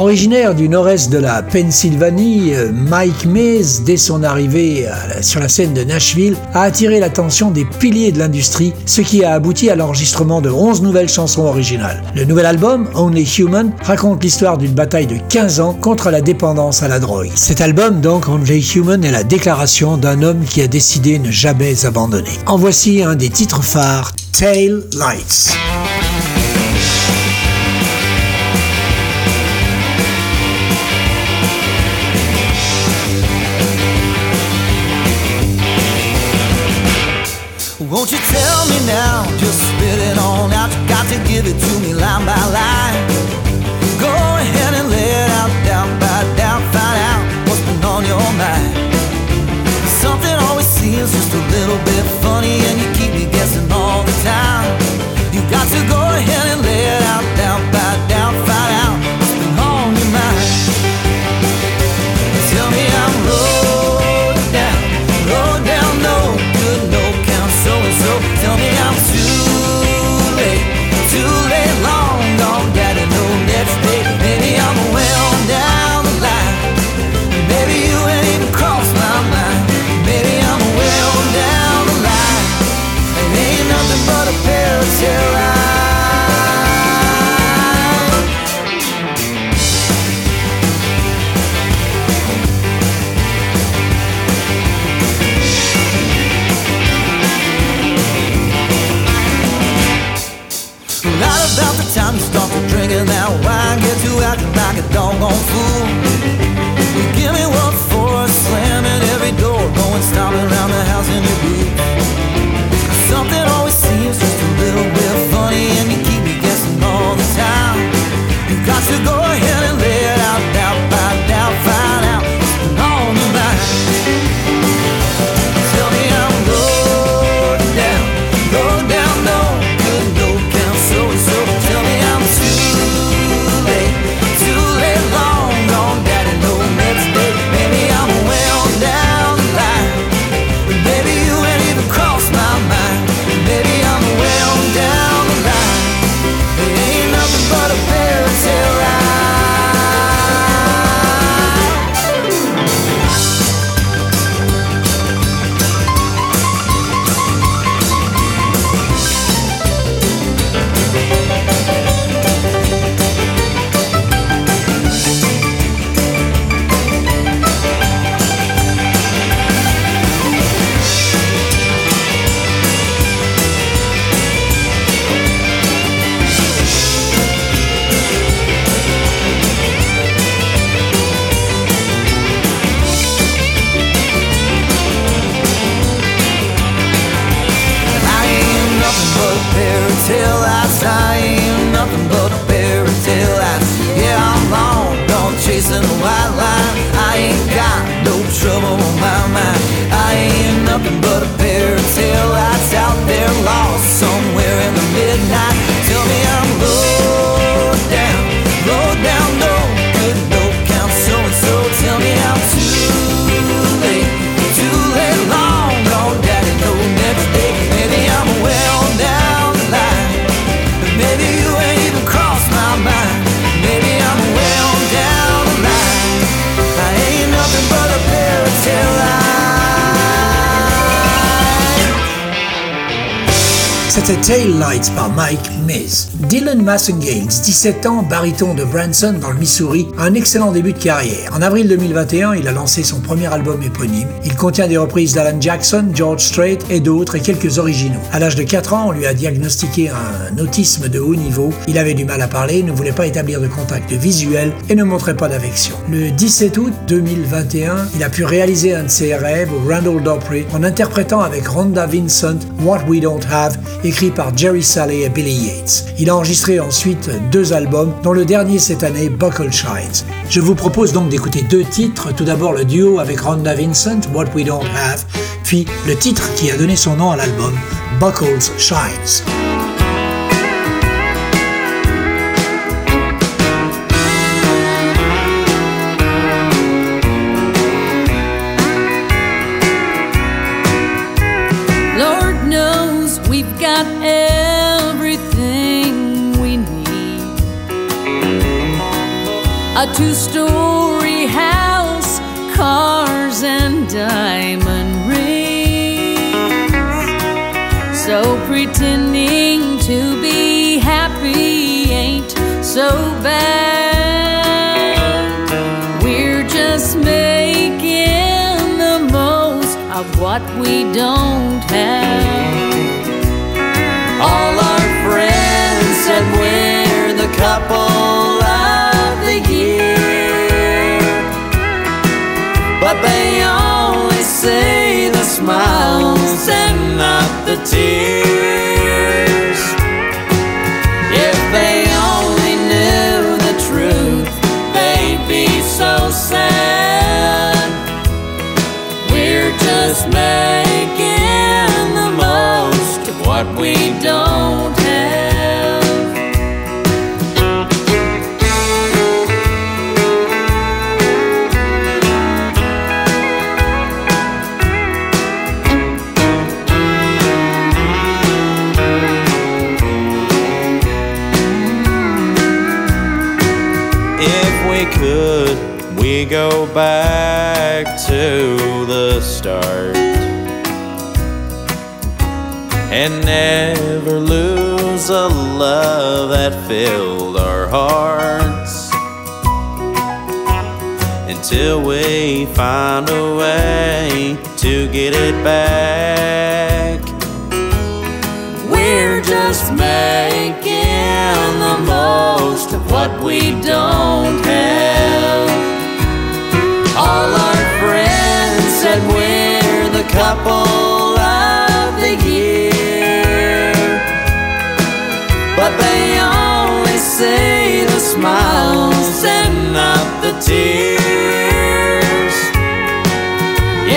Originaire du nord-est de la Pennsylvanie, Mike Mays, dès son arrivée sur la scène de Nashville, a attiré l'attention des piliers de l'industrie, ce qui a abouti à l'enregistrement de 11 nouvelles chansons originales. Le nouvel album, Only Human, raconte l'histoire d'une bataille de 15 ans contre la dépendance à la drogue. Cet album, donc, Only Human, est la déclaration d'un homme qui a décidé ne jamais abandonner. En voici un des titres phares, Tail Lights. Give it chasing the white line. I ain't got no trouble on my mind. I ain't nothing but a fairy tale lights out there lost somewhere in the midnight. Tail Lights by Mike Miz. Dylan Massengales, 17 ans, baryton de Branson dans le Missouri, a un excellent début de carrière. En avril 2021, il a lancé son premier album éponyme. Il contient des reprises d'Alan Jackson, George Strait et d'autres et quelques originaux. À l'âge de 4 ans, on lui a diagnostiqué un autisme de haut niveau. Il avait du mal à parler, ne voulait pas établir de contact visuel et ne montrait pas d'affection. Le 17 août 2021, il a pu réaliser un de ses rêves au Randall Opry en interprétant avec Rhonda Vincent What We Don't Have écrit par Jerry Salley et Billy Yates. Il a enregistré ensuite deux albums, dont le dernier cette année, Buckle Shines. Je vous propose donc d'écouter deux titres, tout d'abord le duo avec Rhonda Vincent, What We Don't Have, puis le titre qui a donné son nom à l'album, Buckles Shines. Two story house, cars, and diamond rings. So pretending to be happy ain't so bad. We're just making the most of what we don't have. All our friends said we're the couple see the smiles and not the tears. If they only knew the truth, they'd be so sad. We're just making a love that filled our hearts until we find a way to get it back. We're just making the most of what we don't see the smiles and not the tears.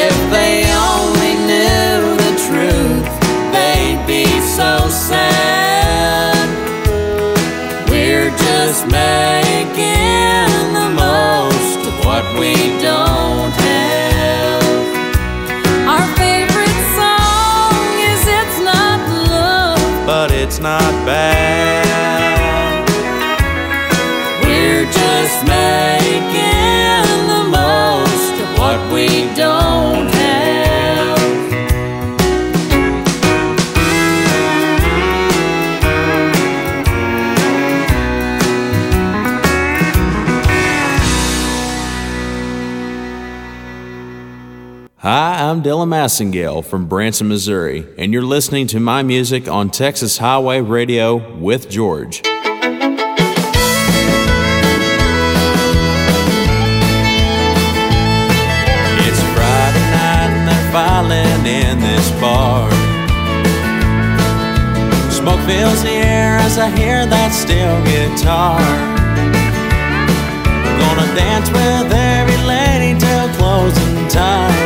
If they only knew the truth, they'd be so sad. We're just making the most of what we don't have. Our favorite song is It's Not Love, but it's not bad. Hi, I'm Massengale from Branson, Missouri, and you're listening to my music on Texas Highway Radio with George. It's Friday night and they're filing in this bar. Smoke fills the air as I hear that steel guitar. Gonna dance with every lady till closing time.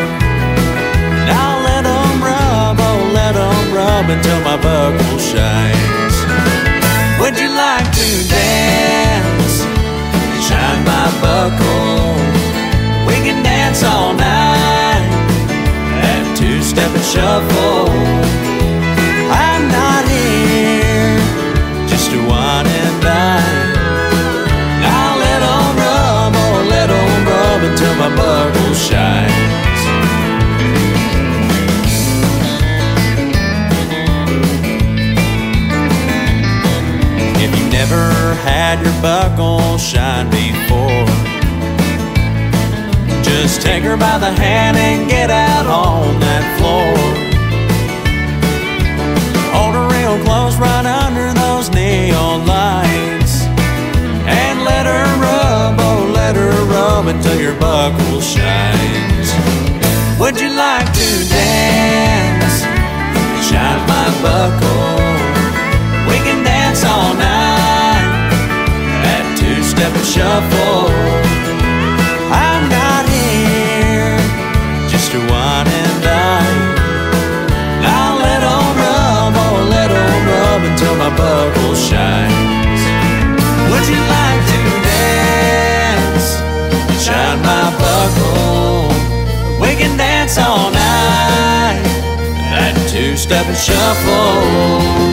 Them until my buckle shines. Would you like to dance? Shine my buckle. We can dance all night. That two-step and shuffle. I'm not here just to wine and dine. Now let them rub, oh let them rub until my buckle shines. Had your buckle shine before. Just take her by the hand and get out on that floor. Hold her real close right under those neon lights. And let her rub, oh, let her rub until your buckle shines. Would you like to dance? Shine my buckle shuffle. I'm not here just to wine and dine. I'll let 'em rub, oh, let 'em rub until my buckle shines. Would you like to dance? Shine my buckle. We can dance all night. That two-step and shuffle.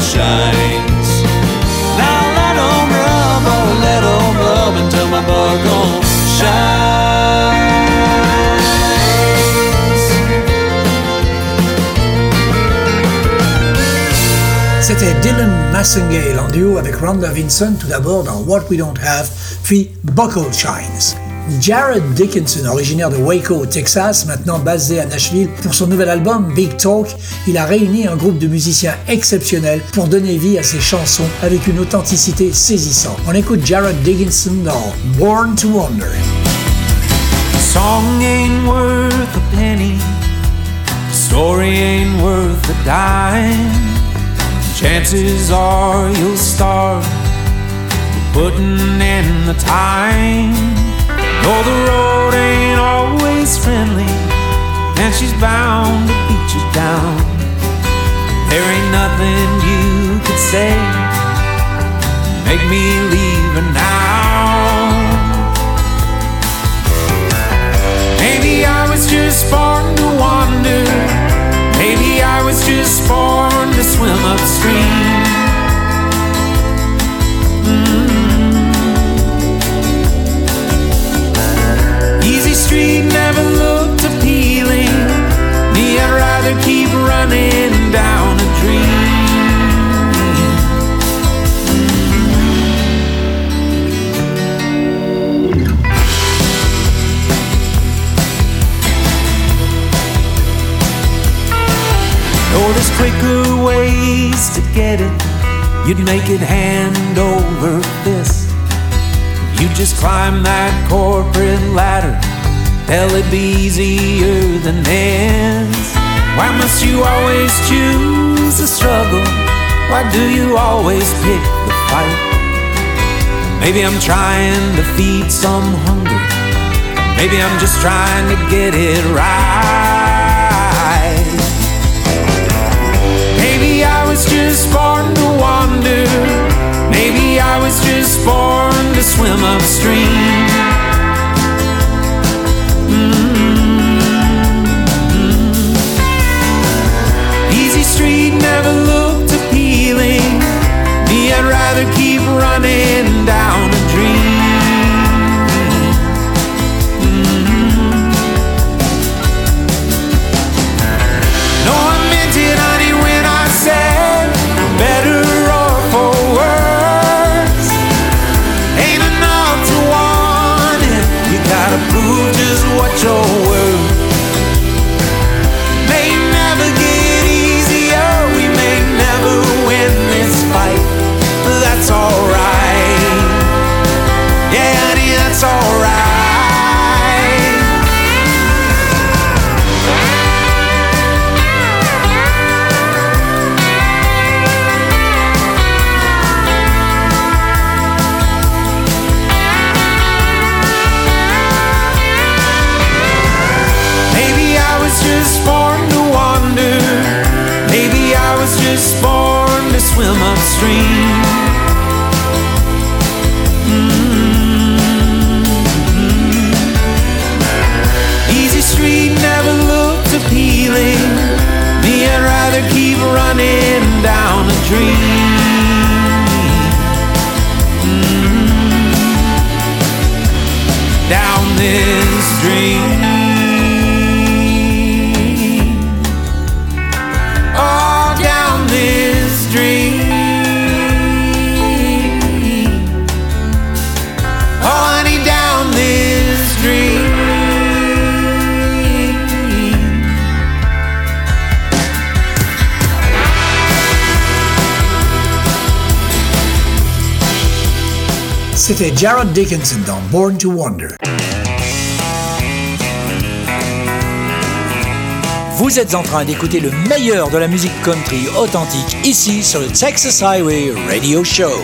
Shines. Now let let until my buckle shines. C'était Dylan Massengale en duo avec Rhonda Vincent tout d'abord dans What We Don't Have, puis Buckle Shines. Jared Dickinson, originaire de Waco, au Texas, maintenant basé à Nashville, pour son nouvel album Big Talk, il a réuni un groupe de musiciens exceptionnels pour donner vie à ses chansons avec une authenticité saisissante. On écoute Jared Dickinson dans Born to Wonder. Song ain't worth a penny. Story ain't worth a dime. Chances are you'll putting in the time. Though the road ain't always friendly, and she's bound to beat you down. There ain't nothing you could say. Make me leave her now. Maybe I was just born to wander. Maybe I was just born to swim upstream. Mm. Rather keep running down a dream. Oh, there's quicker ways to get it. You'd make it hand over fist. You just climb that corporate ladder. Hell, it'd be easier than this. Why must you always choose the struggle? Why do you always pick the fight? Maybe I'm trying to feed some hunger. Maybe I'm just trying to get it right. Maybe I was just born to wander. Maybe I was just born to swim upstream. I'd rather keep running down C'était Jared Dickinson dans Born to Wonder. Vous êtes en train d'écouter le meilleur de la musique country authentique ici sur le Texas Highway Radio Show.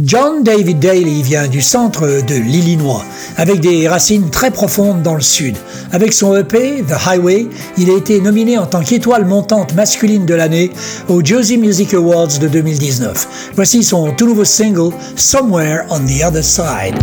John David Daly vient du centre de l'Illinois, avec des racines très profondes dans le sud. Avec son EP, The Highway, il a été nominé en tant qu'étoile montante masculine de l'année aux Jersey Music Awards de 2019. Voici son tout nouveau single, Somewhere on the Other Side.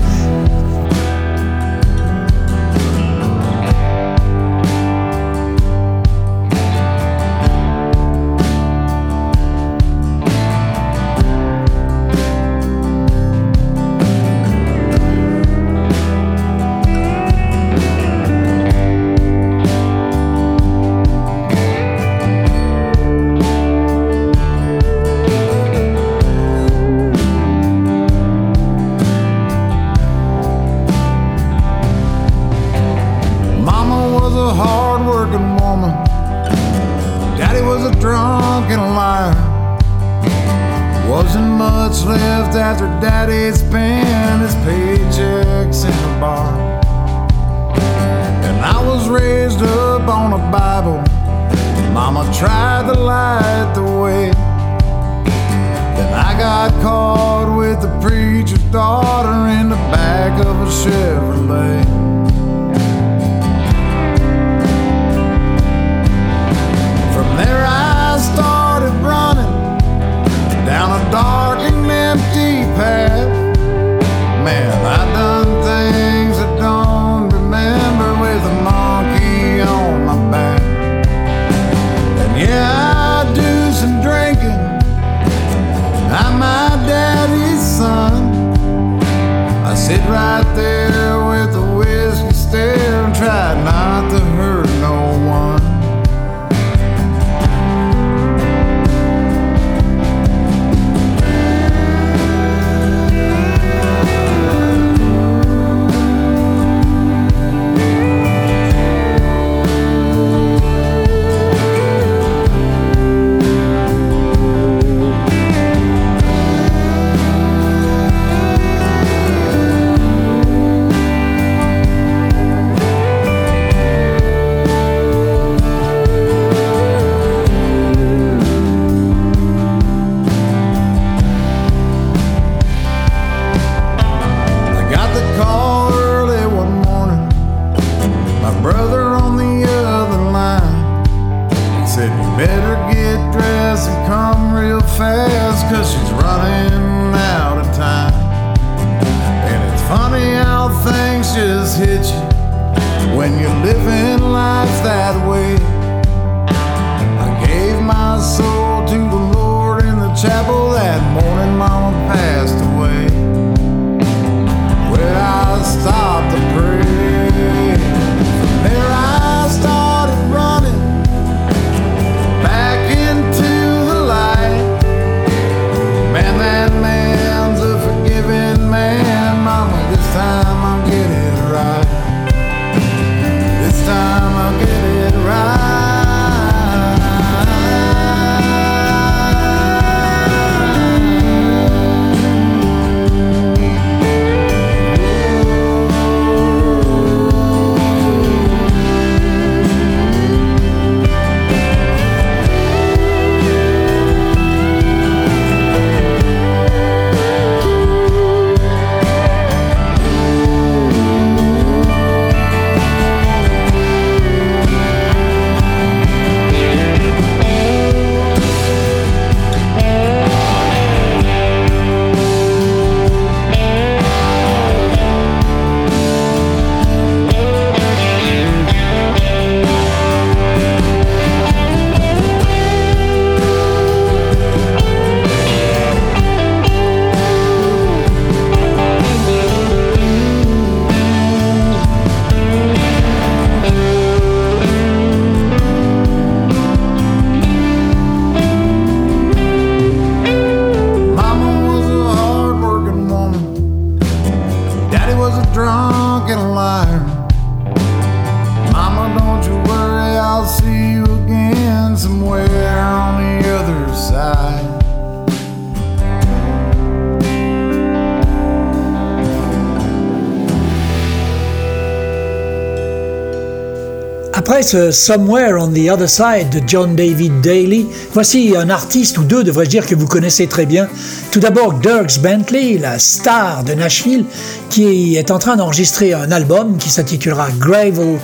Ce Somewhere on the Other Side de John David Daly, voici un artiste ou deux, devrais-je dire, que vous connaissez très bien. Tout d'abord Dirks Bentley, la star de Nashville, qui est en train d'enregistrer un album qui s'intitulera Gravel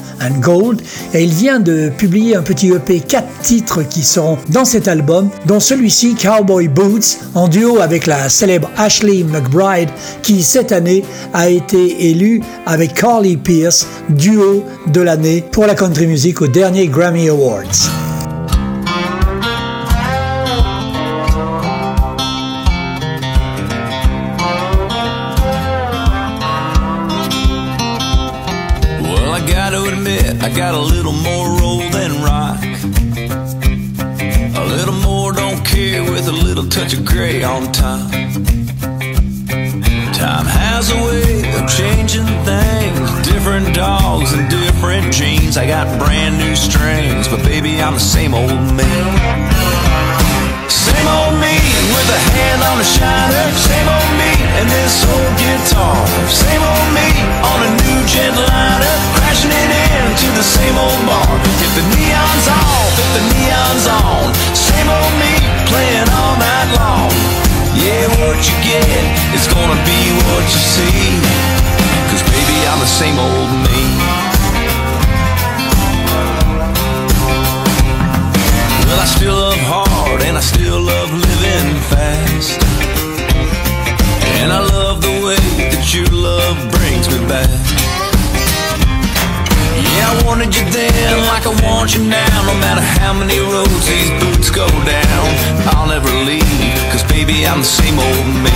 et il vient de publier un petit EP, quatre titres qui seront dans cet album, dont celui-ci, Cowboy Boots, en duo avec la célèbre Ashley McBride, qui cette année a été élue avec Carly Pierce, duo de l'année pour la country music au dernier Grammy Awards. Got a little more roll than rock. A little more don't care with a little touch of gray on top. Time has a way of changing things. Different dogs and different genes. I got brand new strings, but baby, I'm the same old me. Same old me with a hand on the shiner. Same old me and this old guitar. Same old me on a new jetliner, crashing it into the same old bar. If the neon's off, if the neon's on, same old me playing all night long. Yeah, what you get is gonna be what you see. Cause baby, I'm the same old me. Well, I still love hard and I still love living fast. And I love the way that your love brings me back. Yeah, I wanted you then like I want you now. No matter how many roads these boots go down, I'll never leave. Cause baby, I'm the same old me.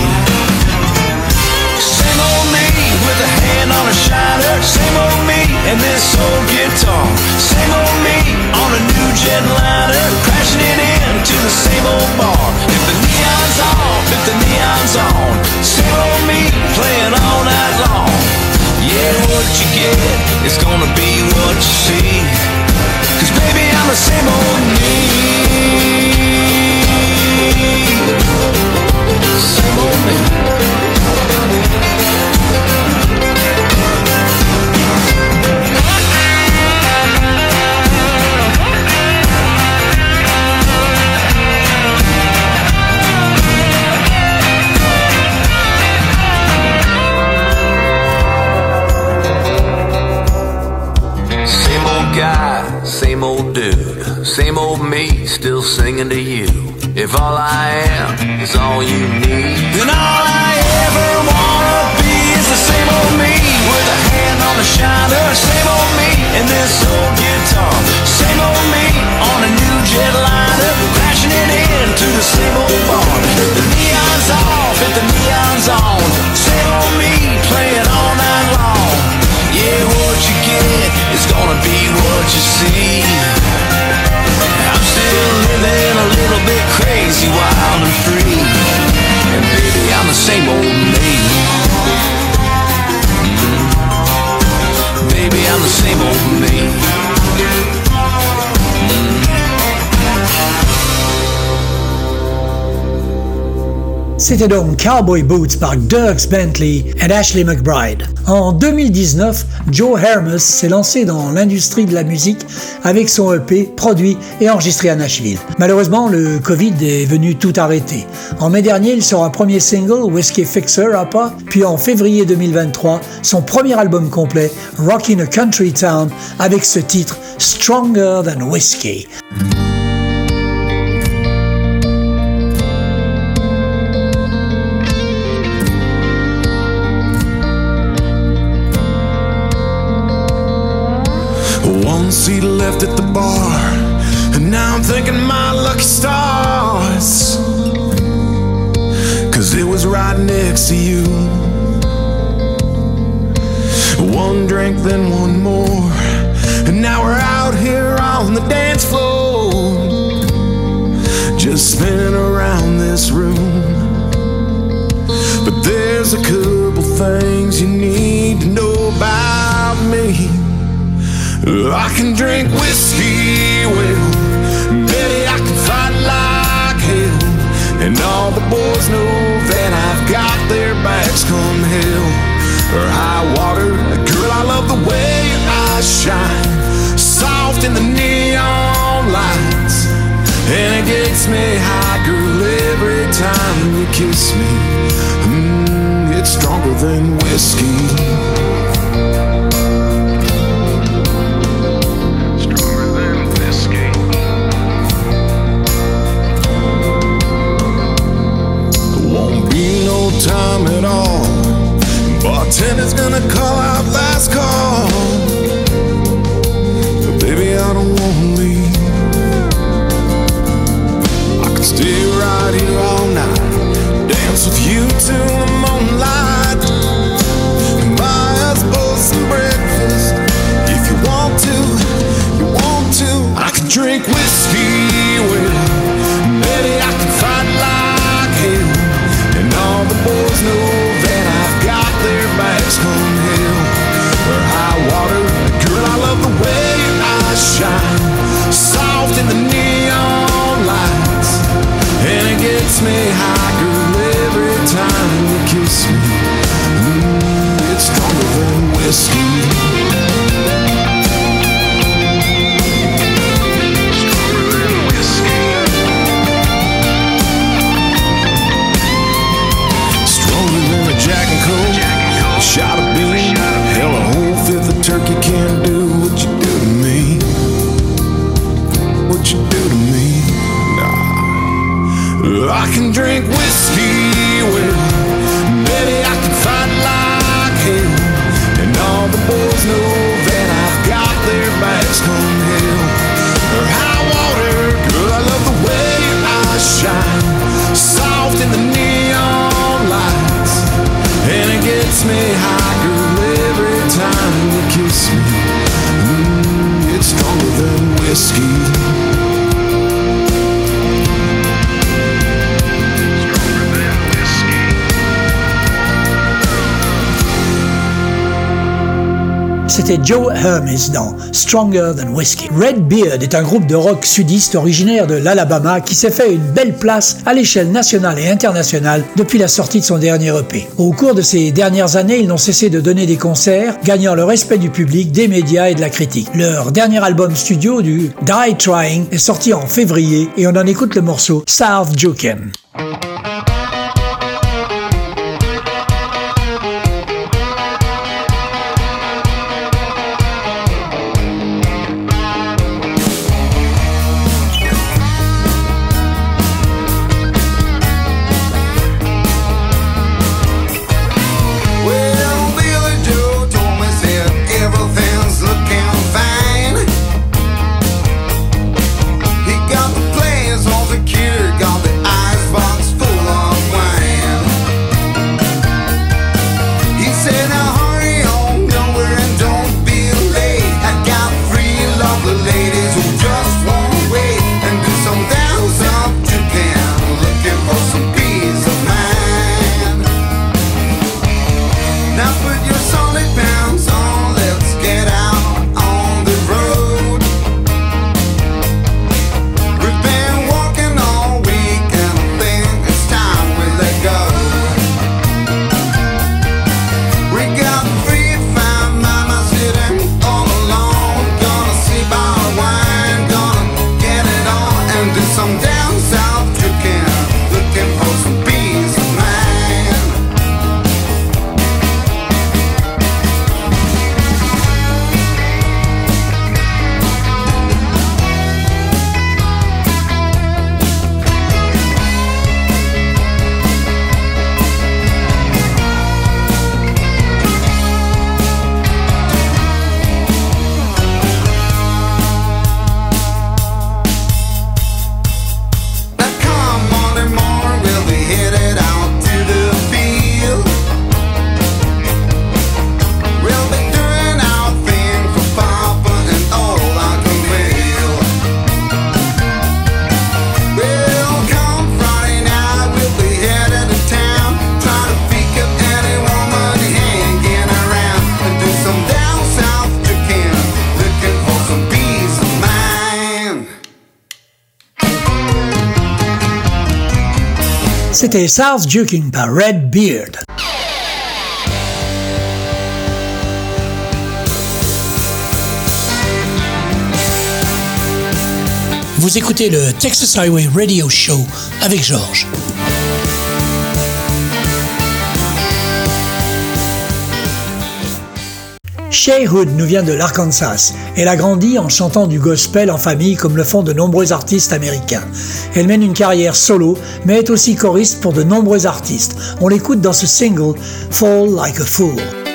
Same old me with a hand on a shiner. Same old me and this old guitar. Same old me on a new jetliner, crashing it into the same old bar. If the neon's off, if the neon's on, same old me playing all night long. Yeah, what you get is gonna be what you see. Cause baby, I'm the same old me. Same old me. C'était donc Cowboy Boots par Dirks Bentley et Ashley McBride. En 2019, Joe Hermes s'est lancé dans l'industrie de la musique avec son EP produit et enregistré à Nashville. Malheureusement, le Covid est venu tout arrêter. En mai dernier, il sort un premier single, Whiskey Fixer Upper, puis en février 2023, son premier album complet, Rockin' a Country Town, avec ce titre Stronger Than Whiskey. Right next to you. One drink, then one more, and now we're out here on the dance floor. Just spinning around this room. But there's a couple things you need to know about me. I can drink whiskey well, And all the boys know that I've got their backs come hell or high water. Girl, I love the way I shine, soft in the neon lights. And it gets me high, girl, every time you kiss me. Mm, it's stronger than whiskey. come at all. Bartender's gonna call out last call. But baby, I don't wanna leave. I can stay right here. the C'était Joe Hermes dans Stronger Than Whiskey. Redbeard est un groupe de rock sudiste originaire de l'Alabama qui s'est fait une belle place à l'échelle nationale et internationale depuis la sortie de son dernier EP. Au cours de ces dernières années, ils n'ont cessé de donner des concerts, gagnant le respect du public, des médias et de la critique. Leur dernier album studio du Die Trying est sorti en février et on en écoute le morceau South Joken. c'était South Juking par Red Beard. Vous écoutez le Texas Highway Radio Show avec Georges. Shay Hood nous vient de l'Arkansas. Elle a grandi en chantant du gospel en famille comme le font de nombreux artistes américains. Elle mène une carrière solo, mais est aussi choriste pour de nombreux artistes. On l'écoute dans ce single Fall Like a Fool.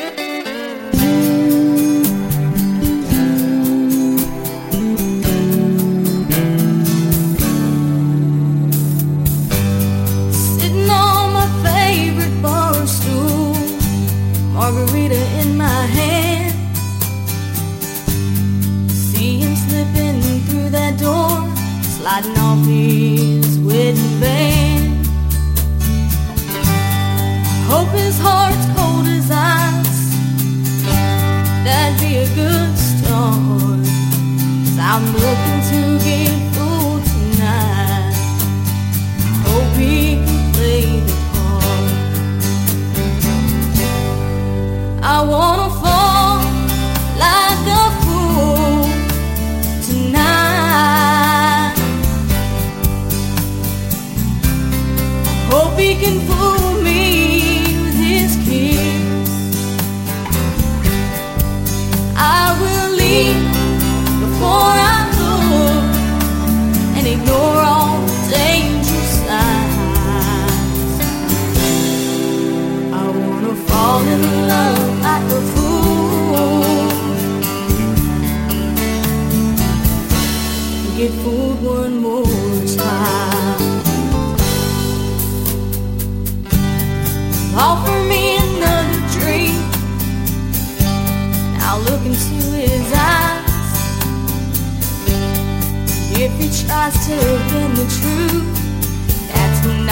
Tries to bend the truth, that's when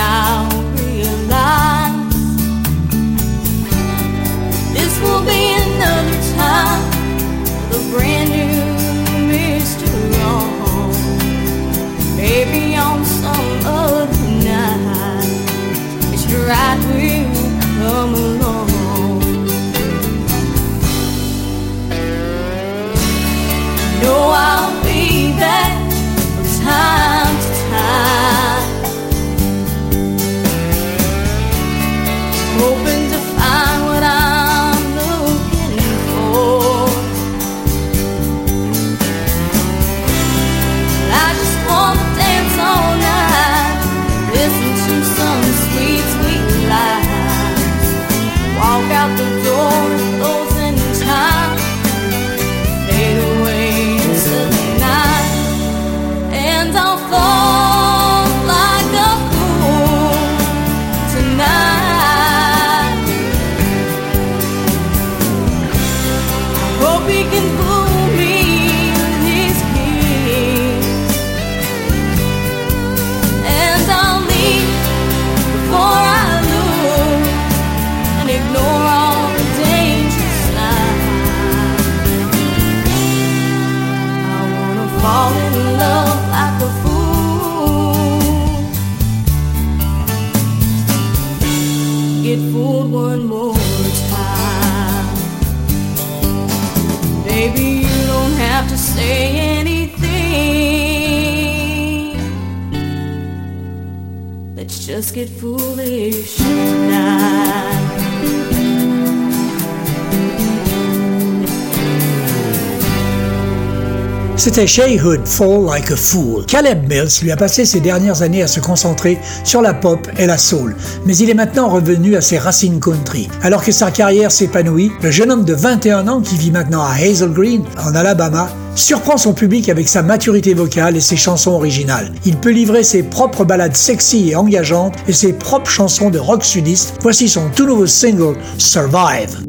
have to say anything. Let's just get foolish tonight. C'était Shay Hood, Fall Like a Fool. Caleb Mills lui a passé ses dernières années à se concentrer sur la pop et la soul, mais il est maintenant revenu à ses racines country. Alors que sa carrière s'épanouit, le jeune homme de 21 ans qui vit maintenant à Hazel Green, en Alabama, surprend son public avec sa maturité vocale et ses chansons originales. Il peut livrer ses propres ballades sexy et engageantes et ses propres chansons de rock sudiste. Voici son tout nouveau single, Survive.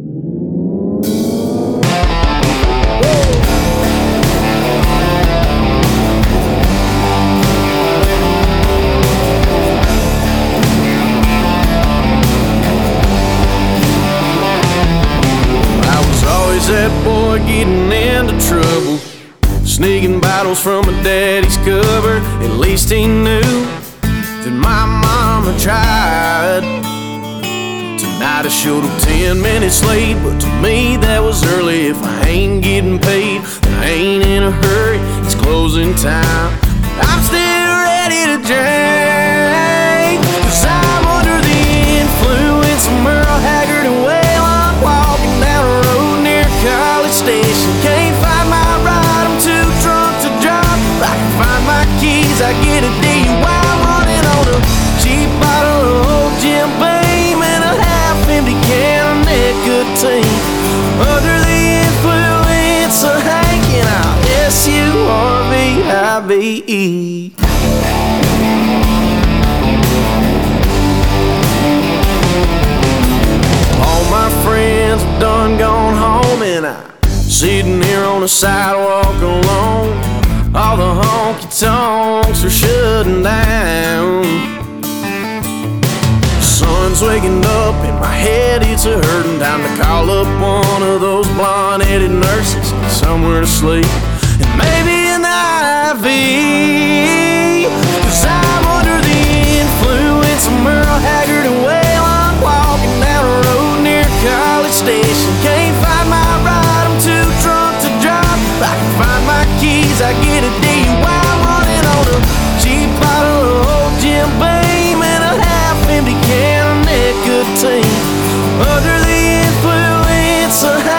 10 late, but to me that was early. If I ain't getting paid, I ain't in a hurry. It's closing time. All my friends have done gone home, and I'm sitting here on the sidewalk alone. All the honky tonks are shutting down. Sun's waking up and my head it's a hurting. Time to call up one of those blonde headed nurses, somewhere to sleep, and maybe IV. Cause I'm under the influence of Merle Haggard and Waylon, walking down a road near College Station. Can't find my ride, I'm too drunk to drive. If I can find my keys, I get a DUI. I'm running on a cheap bottle of old Jim Beam and a half-empty can of nicotine. Under the influence of.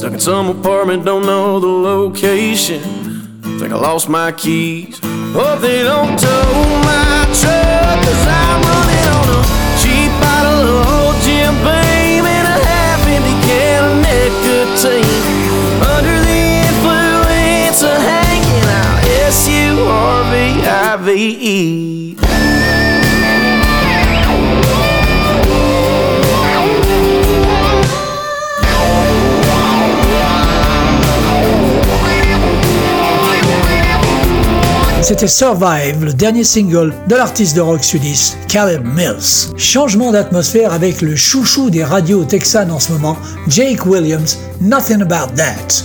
Stuck in some apartment, don't know the location. Think I lost my keys. Hope they don't tow my truck, cause I'm running on a cheap bottle of old Jim Beam and a half empty can of nicotine. Under the influence of hanging out, S U R V I V E. C'était Survive, le dernier single de l'artiste de rock sudiste Caleb Mills. Changement d'atmosphère avec le chouchou des radios texanes en ce moment, Jake Williams, Nothing About That.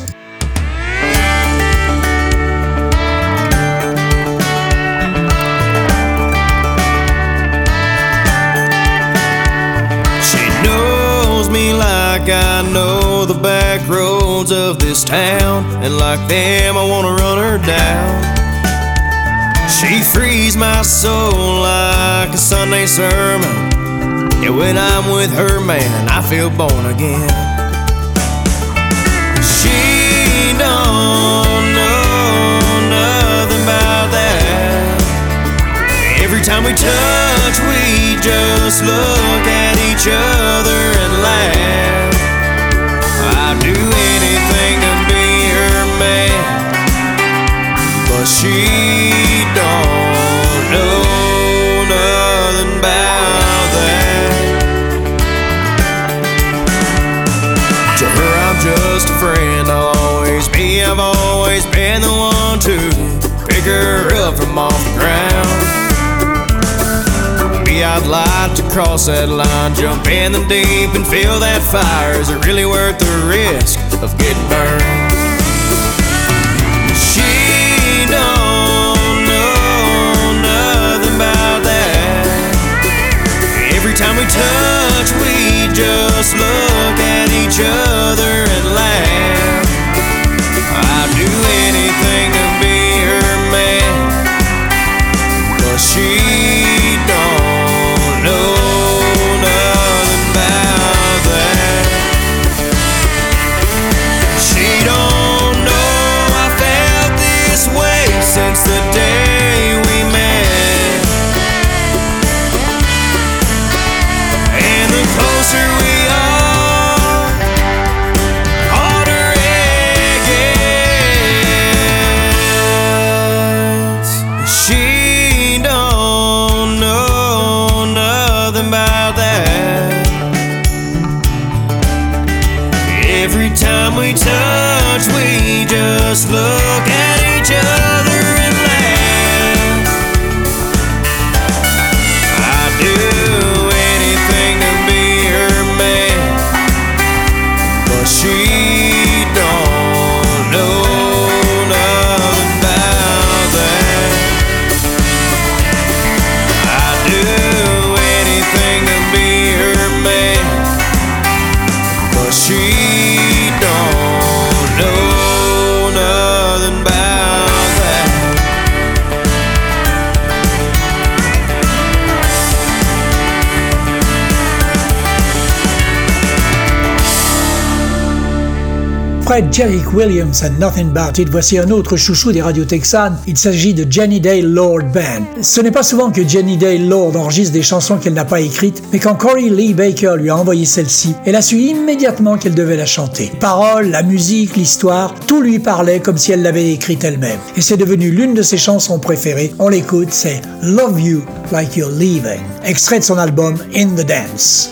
She knows me like I know the back of this town, and like them, I wanna run her down. She frees my soul like a Sunday sermon. Yeah, when I'm with her, man, I feel born again. She don't know nothing about that. Every time we touch, we just look at each other and laugh. I'd do anything to be her man, but she friend. I'll always be. I've always been the one to pick her up from off the ground. Me, I'd like to cross that line, jump in the deep and feel that fire. Is it really worth the risk of getting burned? She don't know nothing about that. Every time we touch, we just look at each other Après Williams and Nothing About It, voici un autre chouchou des radios texanes. Il s'agit de Jenny Day Lord Band. Ce n'est pas souvent que Jenny Day Lord enregistre des chansons qu'elle n'a pas écrites, mais quand Corey Lee Baker lui a envoyé celle-ci, elle a su immédiatement qu'elle devait la chanter. paroles, la musique, l'histoire, tout lui parlait comme si elle l'avait écrite elle-même. Et c'est devenu l'une de ses chansons préférées. On l'écoute, c'est Love You Like You're Leaving, extrait de son album In the Dance.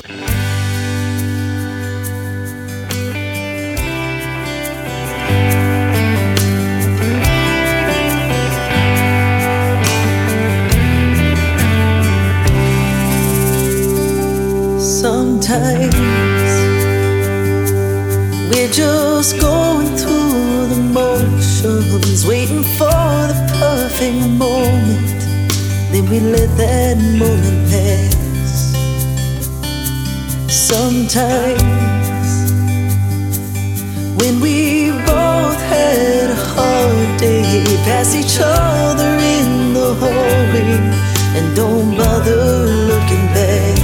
We let that moment pass. Sometimes when we both had a hard day, pass each other in the hallway and don't bother looking back.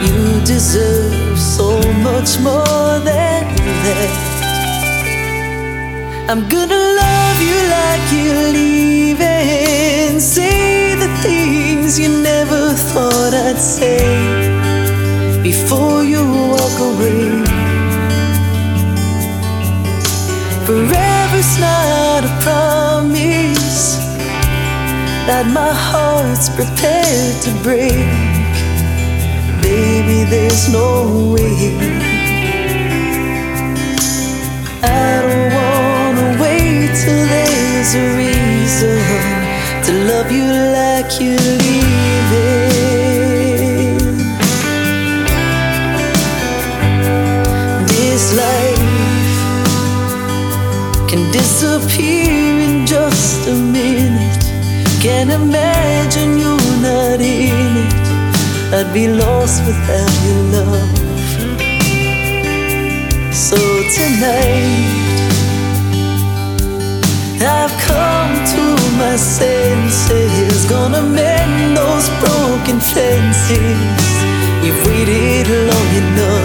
You deserve so much more than that. I'm gonna love you like you're leaving. Say the things you never thought I'd say before you walk away. Forever's not a promise that my heart's prepared to break baby, there's no way. I there's a reason to love you like you're leaving. This life can disappear in just a minute. Can't imagine you're not in it. I'd be lost without your love. So tonight, I've come to my senses, gonna mend those broken fences. You've waited long enough.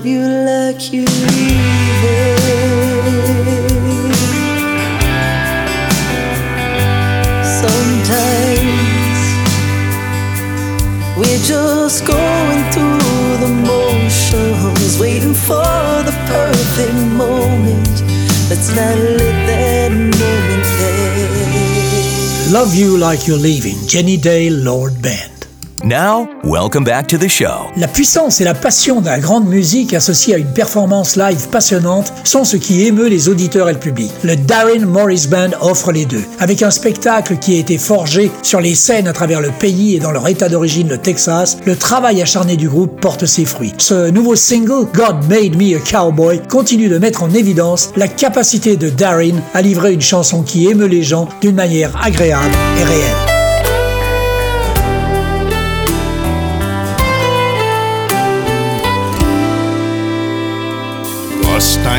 Love you like you leaving. Sometimes we're just going through the motions, waiting for the perfect moment. Let's not let that moment pass. Love You Like You're Leaving, Jenni Dale Lord Band. Now, welcome back to the show. La puissance et la passion de la grande musique associée à une performance live passionnante sont ce qui émeut les auditeurs et le public. Le Darren Morris Band offre les deux. Avec un spectacle qui a été forgé sur les scènes à travers le pays et dans leur état d'origine, le Texas, le travail acharné du groupe porte ses fruits. Ce nouveau single, God Made Me a Cowboy, continue de mettre en évidence la capacité de Darren à livrer une chanson qui émeut les gens d'une manière agréable et réelle.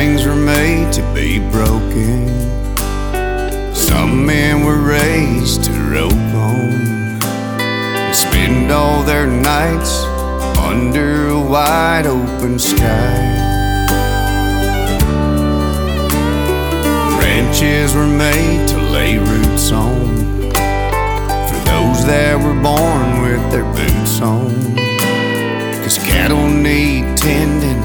Mustangs were made to be broken. Some men were raised to rope on and spend all their nights under a wide open sky. Ran Branches were made to lay roots on for those that were born with their boots on. Cause cattle need tending,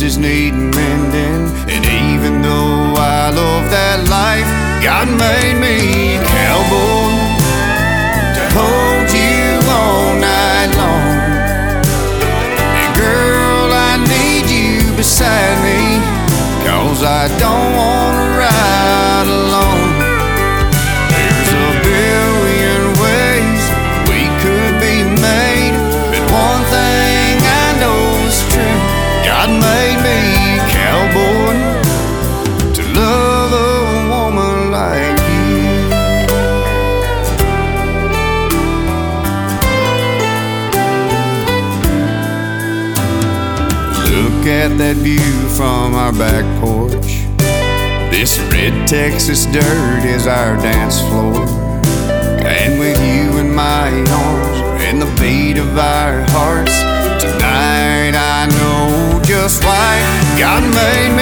fences need mending, and even though I love that life, God made me a cowboy to hold you all night long. And girl, I need you beside me, cause I don't wanna at that view from our back porch. This red Texas dirt is our dance floor. And with you in my arms and the beat of our hearts, tonight I know just why God made me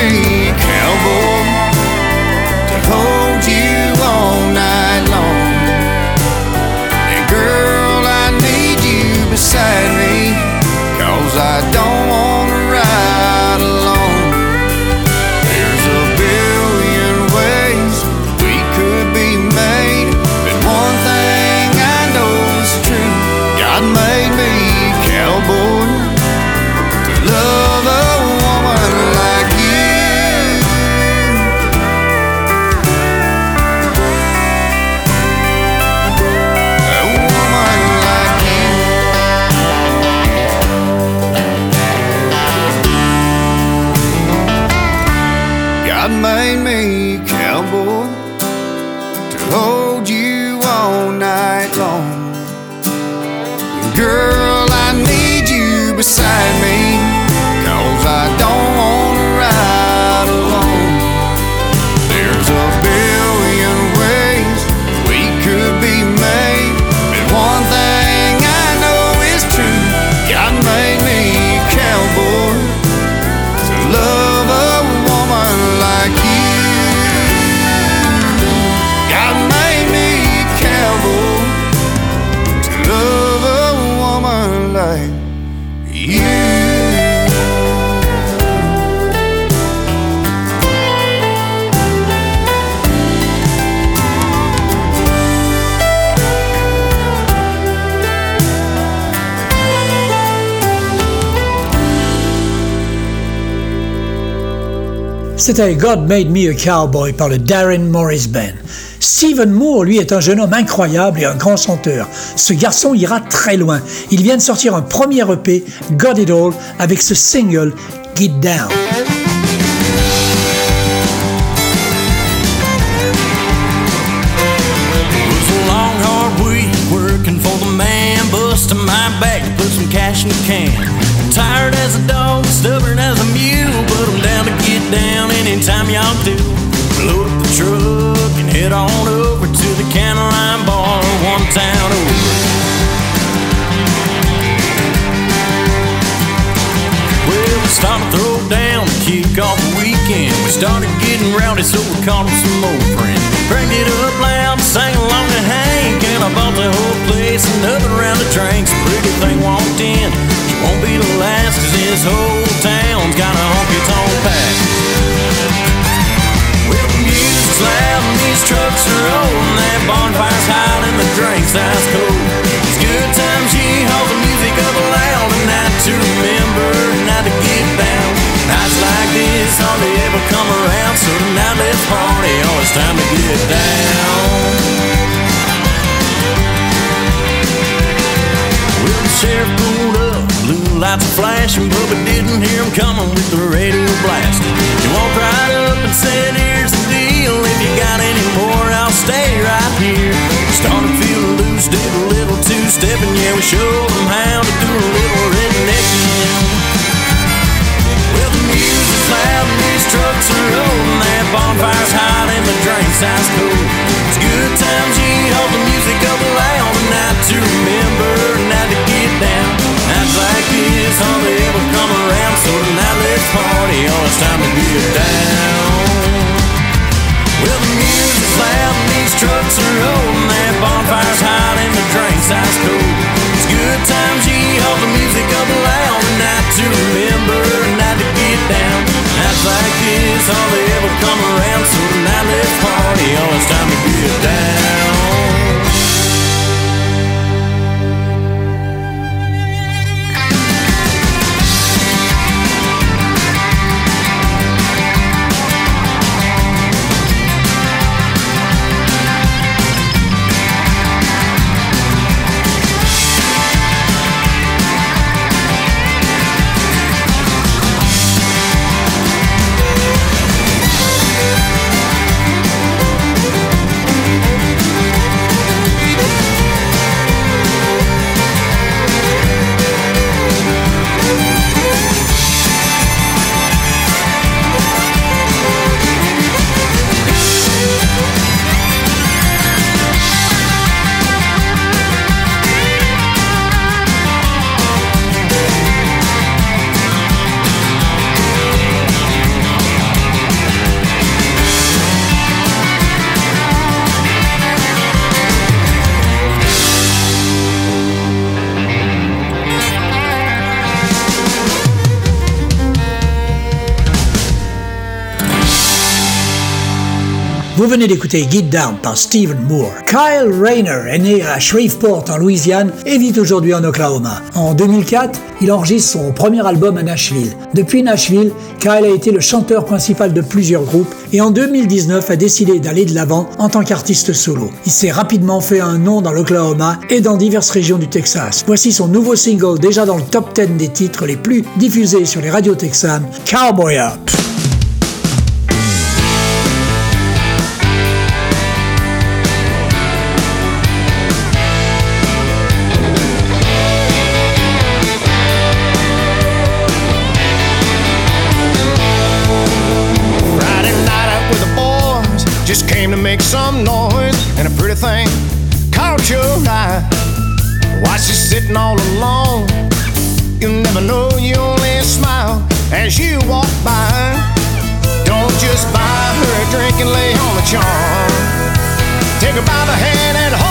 C'était God Made Me a Cowboy par le Darren Morris Band. Stephen Moore, lui, est un jeune homme incroyable et un grand chanteur. Ce garçon ira très loin. Il vient de sortir un premier EP, Got It All, avec ce single, Get Down. Anytime y'all do. Load up the truck and head on over to the Canline Bar, one town over. Well, we started to throw down to kick off the weekend. We started getting rowdy, so we called him some old friends. Cranked it up loud, sang along to Hank, and I bought the whole place another round of drinks. Pretty thing walked in, she won't be the last, cause this whole town's got a honky tonk pack. The and these trucks are rolling, that bonfire's hot and the drinks ice cold. It's good times, yeehaw, the music up loud, and night to remember, not to get down. Nights like this hardly ever come around, so tonight let's party, oh, it's time to get down. Well, the sheriff pulled up, blue lights are flashing, but we didn't hear him coming with the radio blasting. He walked right up and said, Here's the you got any more, I'll stay right here. Started feeling loose, did a little two step, and yeah, we showed them how to do a little rednecking. Well, the music's loud and these trucks are rolling. That bonfire's hot and the drink's ice cold. It's good times, yeah, all the music up loud. A night to remember, a night to get down. Vous venez d'écouter Get Down par Stephen Moore. Kyle Rayner est né à Shreveport en Louisiane et vit aujourd'hui en Oklahoma. En 2004, il enregistre son premier album à Nashville. Depuis Nashville, Kyle a été le chanteur principal de plusieurs groupes et en 2019 a décidé d'aller de l'avant en tant qu'artiste solo. Il s'est rapidement fait un nom dans l'Oklahoma et dans diverses régions du Texas. Voici son nouveau single déjà dans le top 10 des titres les plus diffusés sur les radios texanes, Cowboy Up. Some noise, and a pretty thing caught your eye. Why she's sitting all alone? You'll never know. You only smile as you walk by. Don't just buy her a drink and lay on the charm. Take her by the hand and hold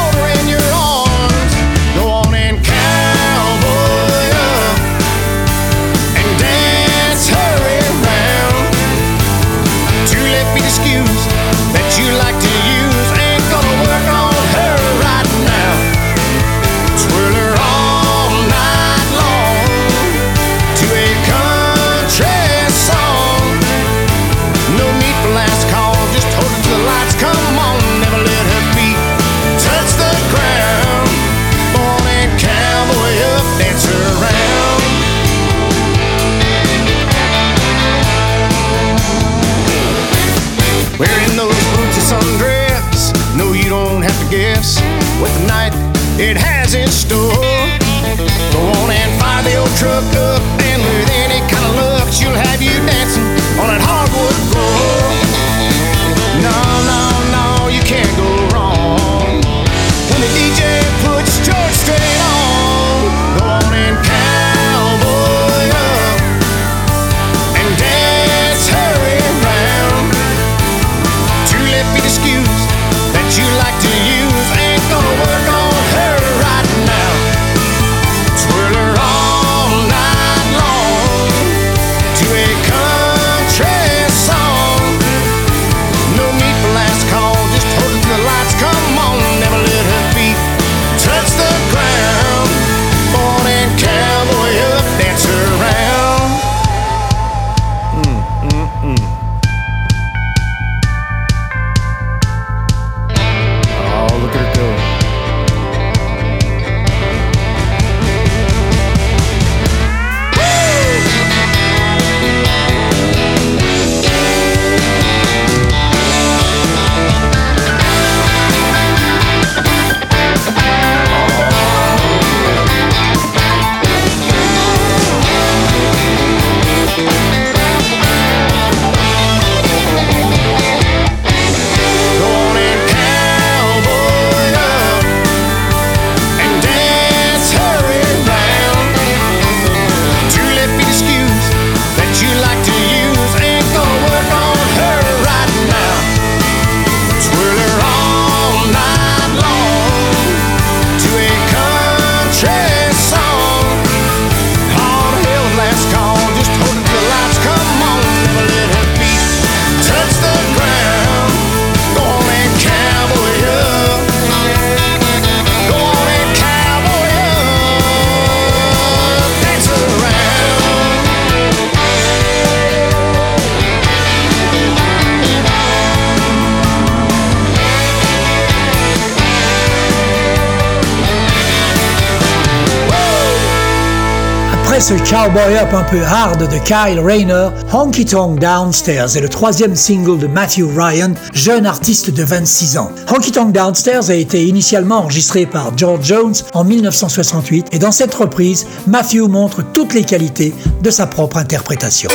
Après ce cowboy up un peu hard de Kyle Rayner, Honky Tonk Downstairs est le troisième single de Matthew Ryan, jeune artiste de 26 ans. Honky Tonk Downstairs a été initialement enregistré par George Jones en 1968 et dans cette reprise, Matthew montre toutes les qualités de sa propre interprétation.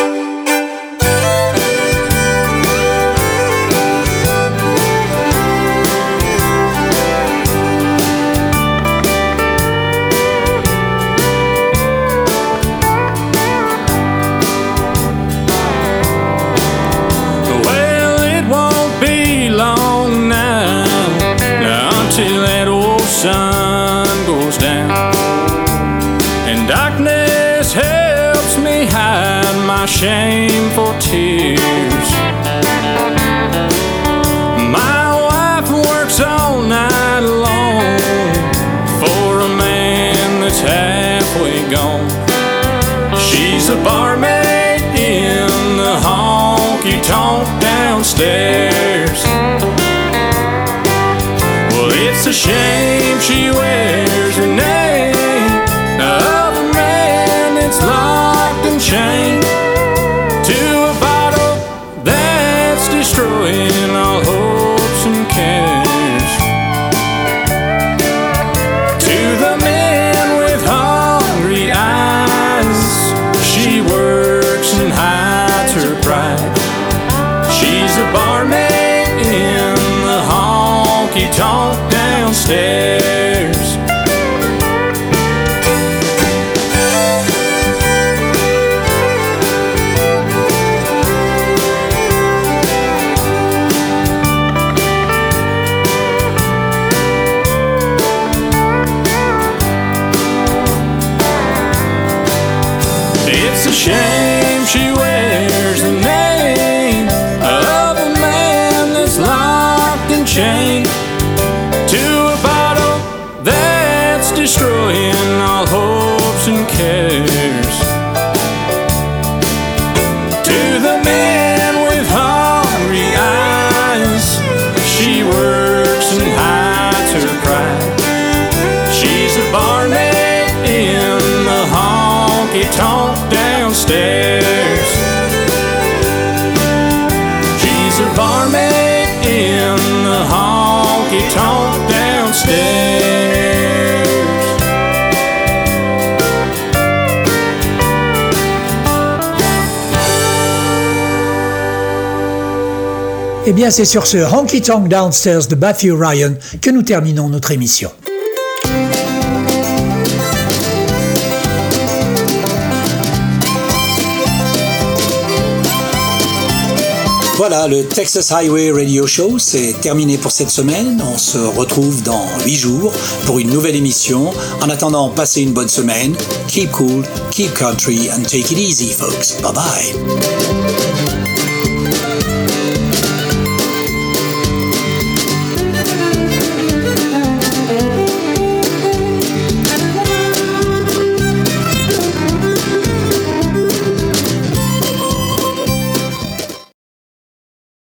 Shame Eh bien, c'est sur ce Honky Tonk Downstairs de Matthew Ryan que nous terminons notre émission. Voilà, le Texas Highway Radio Show, c'est terminé pour cette semaine. On se retrouve dans 8 jours pour une nouvelle émission. En attendant, passez une bonne semaine. Keep cool, keep country, and take it easy, folks. Bye bye.